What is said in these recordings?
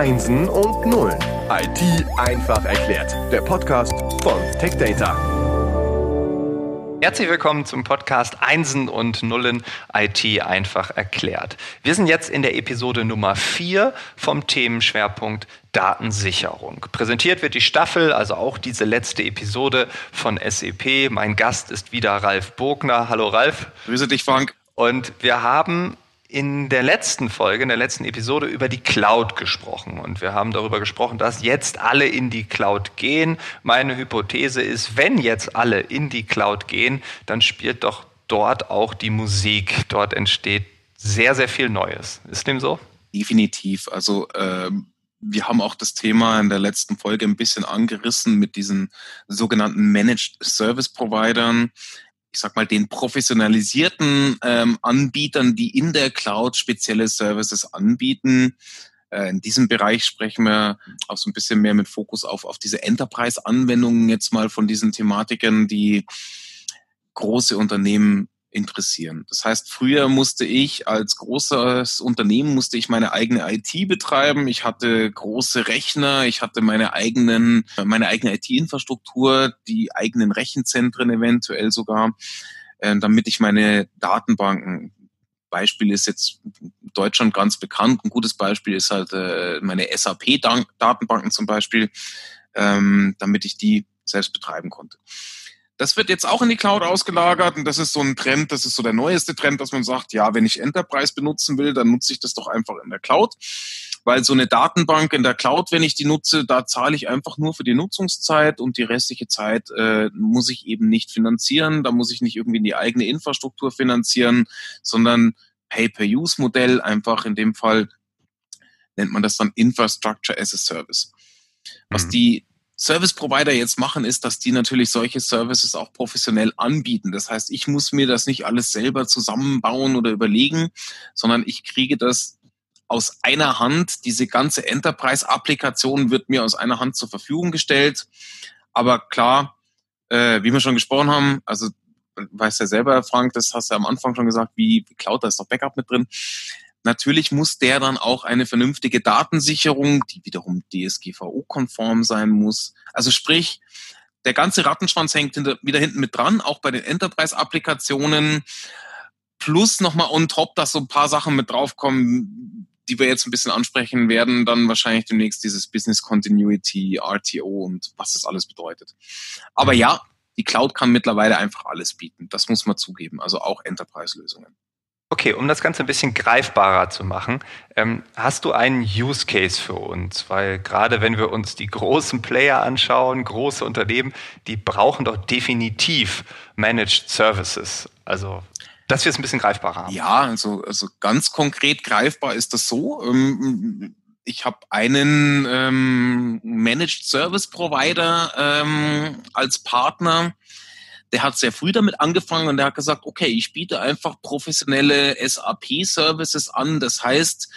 Einsen und Nullen. IT einfach erklärt. Der Podcast von TechData. Herzlich willkommen zum Podcast Einsen und Nullen IT einfach erklärt. Wir sind jetzt in der Episode Nummer 4 vom Themenschwerpunkt Datensicherung. Präsentiert wird die Staffel, also auch diese letzte Episode von SEP. Mein Gast ist wieder Ralf Bogner. Hallo Ralf. Grüße dich, Frank. Und wir haben in der letzten Folge, in der letzten Episode über die Cloud gesprochen. Und wir haben darüber gesprochen, dass jetzt alle in die Cloud gehen. Meine Hypothese ist, wenn jetzt alle in die Cloud gehen, dann spielt doch dort auch die Musik. Dort entsteht sehr, sehr viel Neues. Ist dem so? Definitiv. Also ähm wir haben auch das Thema in der letzten Folge ein bisschen angerissen mit diesen sogenannten Managed Service Providern ich sag mal, den professionalisierten ähm, Anbietern, die in der Cloud spezielle Services anbieten. Äh, in diesem Bereich sprechen wir auch so ein bisschen mehr mit Fokus auf, auf diese Enterprise-Anwendungen jetzt mal von diesen Thematiken, die große Unternehmen interessieren. Das heißt, früher musste ich als großes Unternehmen musste ich meine eigene IT betreiben. Ich hatte große Rechner, ich hatte meine eigenen, meine eigene IT-Infrastruktur, die eigenen Rechenzentren eventuell sogar, äh, damit ich meine Datenbanken Beispiel ist jetzt Deutschland ganz bekannt. Ein gutes Beispiel ist halt äh, meine SAP-Datenbanken zum Beispiel, ähm, damit ich die selbst betreiben konnte. Das wird jetzt auch in die Cloud ausgelagert und das ist so ein Trend, das ist so der neueste Trend, dass man sagt, ja, wenn ich Enterprise benutzen will, dann nutze ich das doch einfach in der Cloud. Weil so eine Datenbank in der Cloud, wenn ich die nutze, da zahle ich einfach nur für die Nutzungszeit und die restliche Zeit äh, muss ich eben nicht finanzieren. Da muss ich nicht irgendwie in die eigene Infrastruktur finanzieren, sondern Pay-per-Use-Modell einfach in dem Fall nennt man das dann Infrastructure as a Service. Was mhm. die Service Provider jetzt machen, ist, dass die natürlich solche Services auch professionell anbieten. Das heißt, ich muss mir das nicht alles selber zusammenbauen oder überlegen, sondern ich kriege das aus einer Hand. Diese ganze Enterprise-Applikation wird mir aus einer Hand zur Verfügung gestellt. Aber klar, äh, wie wir schon gesprochen haben, also weißt ja selber, Frank, das hast du ja am Anfang schon gesagt, wie Cloud, da ist doch Backup mit drin. Natürlich muss der dann auch eine vernünftige Datensicherung, die wiederum DSGVO-konform sein muss. Also sprich, der ganze Rattenschwanz hängt hinter, wieder hinten mit dran, auch bei den Enterprise-Applikationen. Plus nochmal on top, dass so ein paar Sachen mit draufkommen, die wir jetzt ein bisschen ansprechen werden, dann wahrscheinlich demnächst dieses Business Continuity, RTO und was das alles bedeutet. Aber ja, die Cloud kann mittlerweile einfach alles bieten. Das muss man zugeben. Also auch Enterprise-Lösungen. Okay, um das Ganze ein bisschen greifbarer zu machen, ähm, hast du einen Use Case für uns? Weil gerade wenn wir uns die großen Player anschauen, große Unternehmen, die brauchen doch definitiv Managed Services. Also, dass wir es ein bisschen greifbarer haben. Ja, also, also ganz konkret greifbar ist das so. Ähm, ich habe einen ähm, Managed Service Provider ähm, als Partner der hat sehr früh damit angefangen und der hat gesagt, okay, ich biete einfach professionelle SAP-Services an. Das heißt,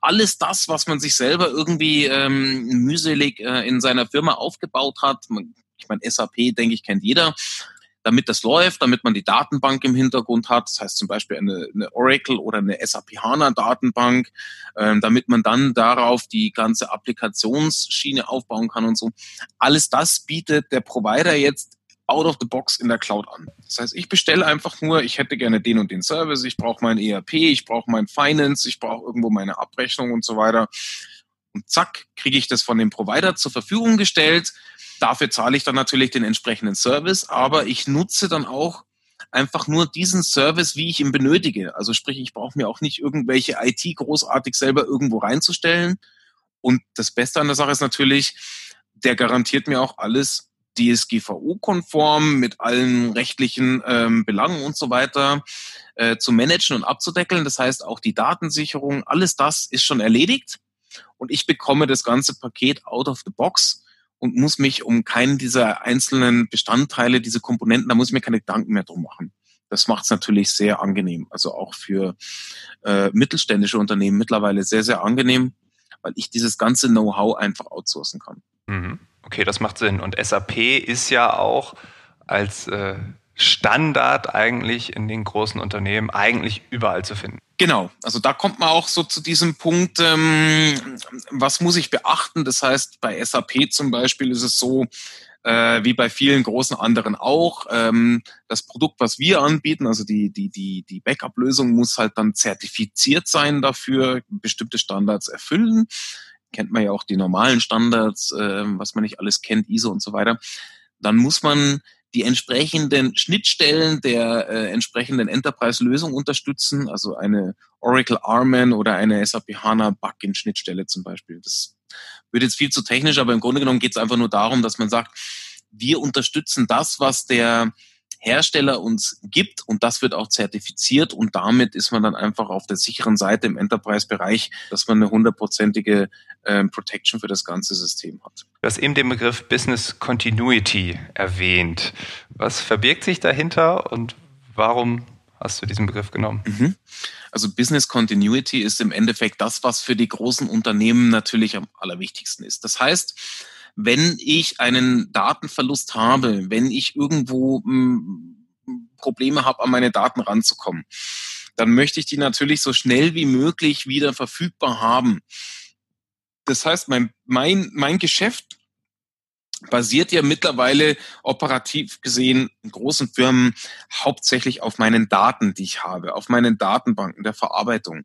alles das, was man sich selber irgendwie ähm, mühselig äh, in seiner Firma aufgebaut hat, ich meine, SAP, denke ich, kennt jeder, damit das läuft, damit man die Datenbank im Hintergrund hat, das heißt zum Beispiel eine, eine Oracle oder eine SAP HANA Datenbank, ähm, damit man dann darauf die ganze Applikationsschiene aufbauen kann und so. Alles das bietet der Provider jetzt out of the box in der Cloud an. Das heißt, ich bestelle einfach nur, ich hätte gerne den und den Service, ich brauche mein ERP, ich brauche mein Finance, ich brauche irgendwo meine Abrechnung und so weiter. Und zack, kriege ich das von dem Provider zur Verfügung gestellt. Dafür zahle ich dann natürlich den entsprechenden Service, aber ich nutze dann auch einfach nur diesen Service, wie ich ihn benötige. Also sprich, ich brauche mir auch nicht irgendwelche IT großartig selber irgendwo reinzustellen. Und das Beste an der Sache ist natürlich, der garantiert mir auch alles DSGVO-konform mit allen rechtlichen ähm, Belangen und so weiter äh, zu managen und abzudeckeln. Das heißt, auch die Datensicherung, alles das ist schon erledigt und ich bekomme das ganze Paket out of the box und muss mich um keinen dieser einzelnen Bestandteile, diese Komponenten, da muss ich mir keine Gedanken mehr drum machen. Das macht es natürlich sehr angenehm. Also auch für äh, mittelständische Unternehmen mittlerweile sehr, sehr angenehm, weil ich dieses ganze Know-how einfach outsourcen kann. Mhm. Okay, das macht Sinn. Und SAP ist ja auch als äh, Standard eigentlich in den großen Unternehmen eigentlich überall zu finden. Genau, also da kommt man auch so zu diesem Punkt, ähm, was muss ich beachten? Das heißt, bei SAP zum Beispiel ist es so, äh, wie bei vielen großen anderen auch. Ähm, das Produkt, was wir anbieten, also die, die, die, die Backup-Lösung, muss halt dann zertifiziert sein dafür, bestimmte Standards erfüllen. Kennt man ja auch die normalen Standards, äh, was man nicht alles kennt, ISO und so weiter. Dann muss man die entsprechenden Schnittstellen der äh, entsprechenden Enterprise-Lösung unterstützen, also eine Oracle Arman oder eine SAP HANA Backend-Schnittstelle zum Beispiel. Das wird jetzt viel zu technisch, aber im Grunde genommen geht es einfach nur darum, dass man sagt, wir unterstützen das, was der Hersteller uns gibt und das wird auch zertifiziert und damit ist man dann einfach auf der sicheren Seite im Enterprise-Bereich, dass man eine hundertprozentige äh, Protection für das ganze System hat. Du hast eben den Begriff Business Continuity erwähnt. Was verbirgt sich dahinter und warum hast du diesen Begriff genommen? Mhm. Also Business Continuity ist im Endeffekt das, was für die großen Unternehmen natürlich am allerwichtigsten ist. Das heißt, wenn ich einen Datenverlust habe, wenn ich irgendwo hm, Probleme habe, an meine Daten ranzukommen, dann möchte ich die natürlich so schnell wie möglich wieder verfügbar haben. Das heißt, mein, mein, mein Geschäft basiert ja mittlerweile operativ gesehen in großen Firmen hauptsächlich auf meinen Daten, die ich habe, auf meinen Datenbanken der Verarbeitung.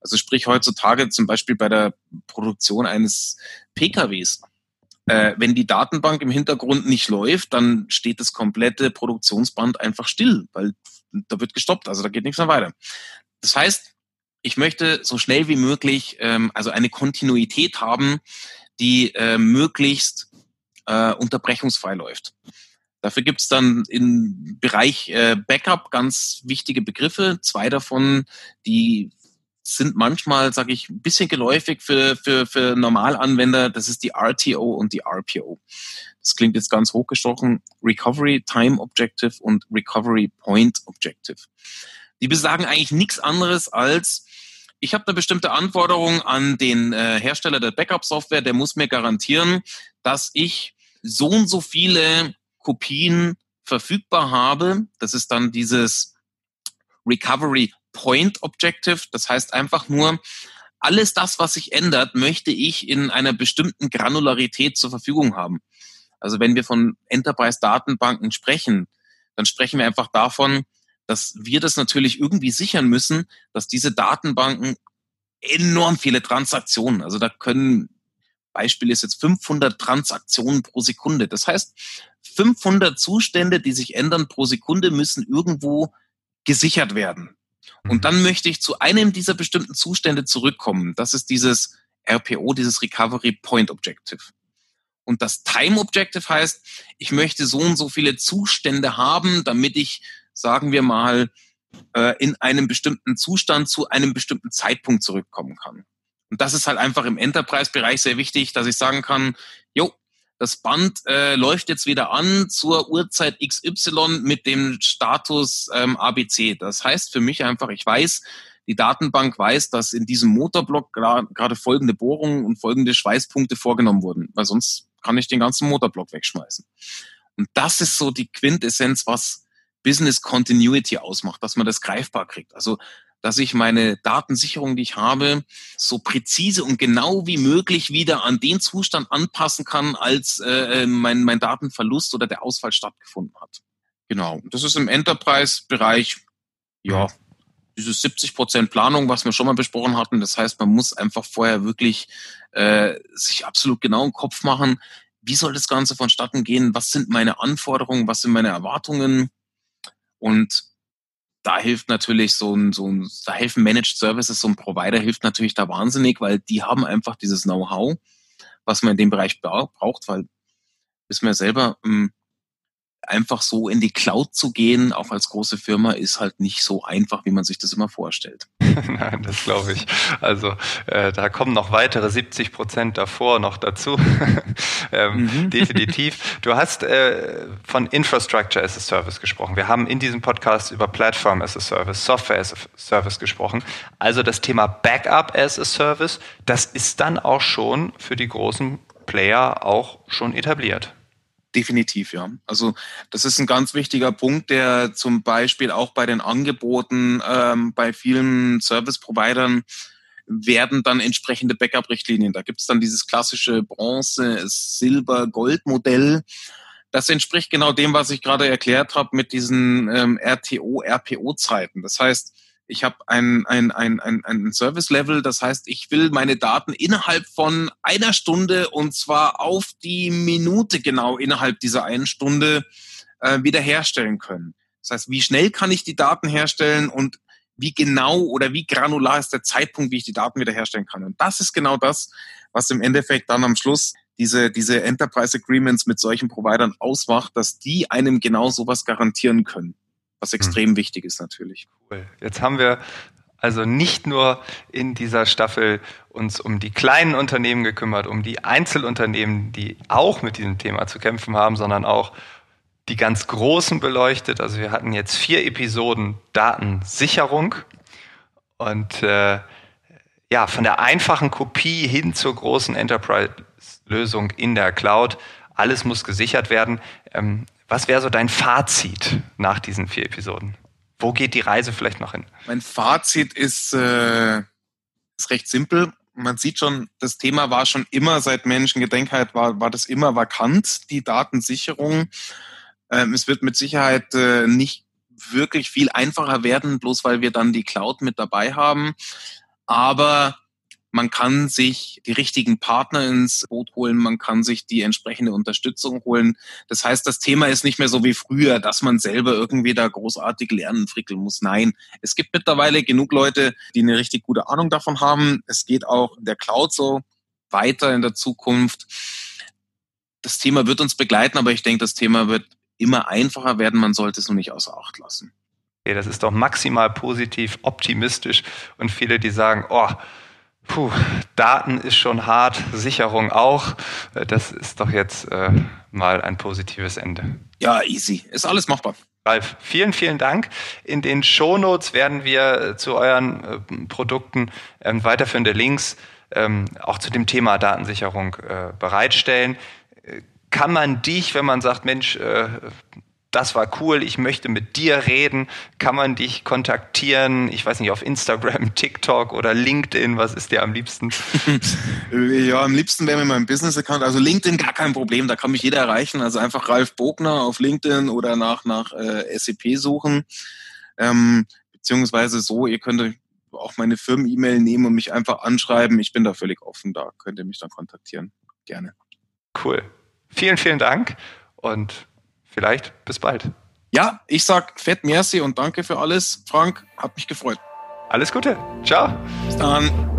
Also sprich heutzutage zum Beispiel bei der Produktion eines PKWs äh, wenn die Datenbank im Hintergrund nicht läuft, dann steht das komplette Produktionsband einfach still, weil da wird gestoppt, also da geht nichts mehr weiter. Das heißt, ich möchte so schnell wie möglich ähm, also eine Kontinuität haben, die äh, möglichst äh, unterbrechungsfrei läuft. Dafür gibt es dann im Bereich äh, Backup ganz wichtige Begriffe. Zwei davon, die sind manchmal, sage ich, ein bisschen geläufig für, für, für Normalanwender. Das ist die RTO und die RPO. Das klingt jetzt ganz hochgestochen. Recovery Time Objective und Recovery Point Objective. Die besagen eigentlich nichts anderes als, ich habe eine bestimmte Anforderung an den äh, Hersteller der Backup-Software, der muss mir garantieren, dass ich so und so viele Kopien verfügbar habe. Das ist dann dieses Recovery Point Objective. Das heißt einfach nur, alles das, was sich ändert, möchte ich in einer bestimmten Granularität zur Verfügung haben. Also wenn wir von Enterprise-Datenbanken sprechen, dann sprechen wir einfach davon, dass wir das natürlich irgendwie sichern müssen, dass diese Datenbanken enorm viele Transaktionen, also da können, Beispiel ist jetzt 500 Transaktionen pro Sekunde. Das heißt, 500 Zustände, die sich ändern pro Sekunde, müssen irgendwo gesichert werden. Und dann möchte ich zu einem dieser bestimmten Zustände zurückkommen. Das ist dieses RPO, dieses Recovery Point Objective. Und das Time Objective heißt, ich möchte so und so viele Zustände haben, damit ich, sagen wir mal, äh, in einem bestimmten Zustand zu einem bestimmten Zeitpunkt zurückkommen kann. Und das ist halt einfach im Enterprise-Bereich sehr wichtig, dass ich sagen kann, jo, das Band äh, läuft jetzt wieder an zur Uhrzeit XY mit dem Status ähm, ABC. Das heißt für mich einfach, ich weiß, die Datenbank weiß, dass in diesem Motorblock gerade folgende Bohrungen und folgende Schweißpunkte vorgenommen wurden, weil sonst kann ich den ganzen Motorblock wegschmeißen. Und das ist so die Quintessenz, was Business Continuity ausmacht, dass man das greifbar kriegt. Also dass ich meine Datensicherung, die ich habe, so präzise und genau wie möglich wieder an den Zustand anpassen kann, als äh, äh mein, mein Datenverlust oder der Ausfall stattgefunden hat. Genau. Das ist im Enterprise-Bereich, ja, diese 70 Prozent Planung, was wir schon mal besprochen hatten. Das heißt, man muss einfach vorher wirklich äh, sich absolut genau im Kopf machen, wie soll das Ganze vonstatten gehen? Was sind meine Anforderungen? Was sind meine Erwartungen? Und da hilft natürlich so ein, so ein, da helfen Managed Services, so ein Provider hilft natürlich da wahnsinnig, weil die haben einfach dieses Know-how, was man in dem Bereich braucht, weil wissen wir selber, ähm, einfach so in die Cloud zu gehen, auch als große Firma, ist halt nicht so einfach, wie man sich das immer vorstellt. Nein, das glaube ich. Also äh, da kommen noch weitere 70 Prozent davor noch dazu. ähm, mhm. Definitiv. Du hast äh, von Infrastructure as a Service gesprochen. Wir haben in diesem Podcast über Platform as a Service, Software as a Service gesprochen. Also das Thema Backup as a Service, das ist dann auch schon für die großen Player auch schon etabliert. Definitiv, ja. Also das ist ein ganz wichtiger Punkt, der zum Beispiel auch bei den Angeboten ähm, bei vielen Service-Providern werden dann entsprechende Backup-Richtlinien. Da gibt es dann dieses klassische Bronze, Silber, Gold-Modell. Das entspricht genau dem, was ich gerade erklärt habe mit diesen ähm, RTO, RPO-Zeiten. Das heißt, ich habe ein, ein, ein, ein, ein Service-Level, das heißt, ich will meine Daten innerhalb von einer Stunde und zwar auf die Minute genau innerhalb dieser einen Stunde äh, wiederherstellen können. Das heißt, wie schnell kann ich die Daten herstellen und wie genau oder wie granular ist der Zeitpunkt, wie ich die Daten wiederherstellen kann. Und das ist genau das, was im Endeffekt dann am Schluss diese, diese Enterprise Agreements mit solchen Providern ausmacht, dass die einem genau sowas garantieren können. Was hm. extrem hm. wichtig ist natürlich. Cool. Jetzt haben wir also nicht nur in dieser Staffel uns um die kleinen Unternehmen gekümmert, um die Einzelunternehmen, die auch mit diesem Thema zu kämpfen haben, sondern auch die ganz großen beleuchtet. Also wir hatten jetzt vier Episoden Datensicherung und äh, ja, von der einfachen Kopie hin zur großen Enterprise-Lösung in der Cloud. Alles muss gesichert werden. Ähm, was wäre so dein Fazit nach diesen vier Episoden? Wo geht die Reise vielleicht noch hin? Mein Fazit ist, äh, ist recht simpel. Man sieht schon, das Thema war schon immer seit Menschengedenkheit war, war das immer vakant, die Datensicherung. Ähm, es wird mit Sicherheit äh, nicht wirklich viel einfacher werden, bloß weil wir dann die Cloud mit dabei haben. Aber man kann sich die richtigen Partner ins Boot holen, man kann sich die entsprechende Unterstützung holen. Das heißt, das Thema ist nicht mehr so wie früher, dass man selber irgendwie da großartig lernen frickeln muss. Nein, es gibt mittlerweile genug Leute, die eine richtig gute Ahnung davon haben. Es geht auch in der Cloud so weiter in der Zukunft. Das Thema wird uns begleiten, aber ich denke, das Thema wird immer einfacher werden. Man sollte es nur nicht außer Acht lassen. Das ist doch maximal positiv, optimistisch und viele, die sagen, oh, puh, Daten ist schon hart, Sicherung auch. Das ist doch jetzt äh, mal ein positives Ende. Ja, easy. Ist alles machbar. Ralf, vielen, vielen Dank. In den Shownotes werden wir äh, zu euren äh, Produkten ähm, weiterführende Links ähm, auch zu dem Thema Datensicherung äh, bereitstellen kann man dich, wenn man sagt, Mensch, äh, das war cool, ich möchte mit dir reden, kann man dich kontaktieren, ich weiß nicht, auf Instagram, TikTok oder LinkedIn, was ist dir am liebsten? ja, am liebsten wäre mir mein Business-Account, also LinkedIn gar kein Problem, da kann mich jeder erreichen, also einfach Ralf Bogner auf LinkedIn oder nach, nach äh, SEP suchen, ähm, beziehungsweise so, ihr könnt auch meine Firmen-E-Mail nehmen und mich einfach anschreiben, ich bin da völlig offen, da könnt ihr mich dann kontaktieren, gerne. Cool. Vielen, vielen Dank und vielleicht bis bald. Ja, ich sag fett merci und danke für alles. Frank, hat mich gefreut. Alles Gute. Ciao. Bis dann.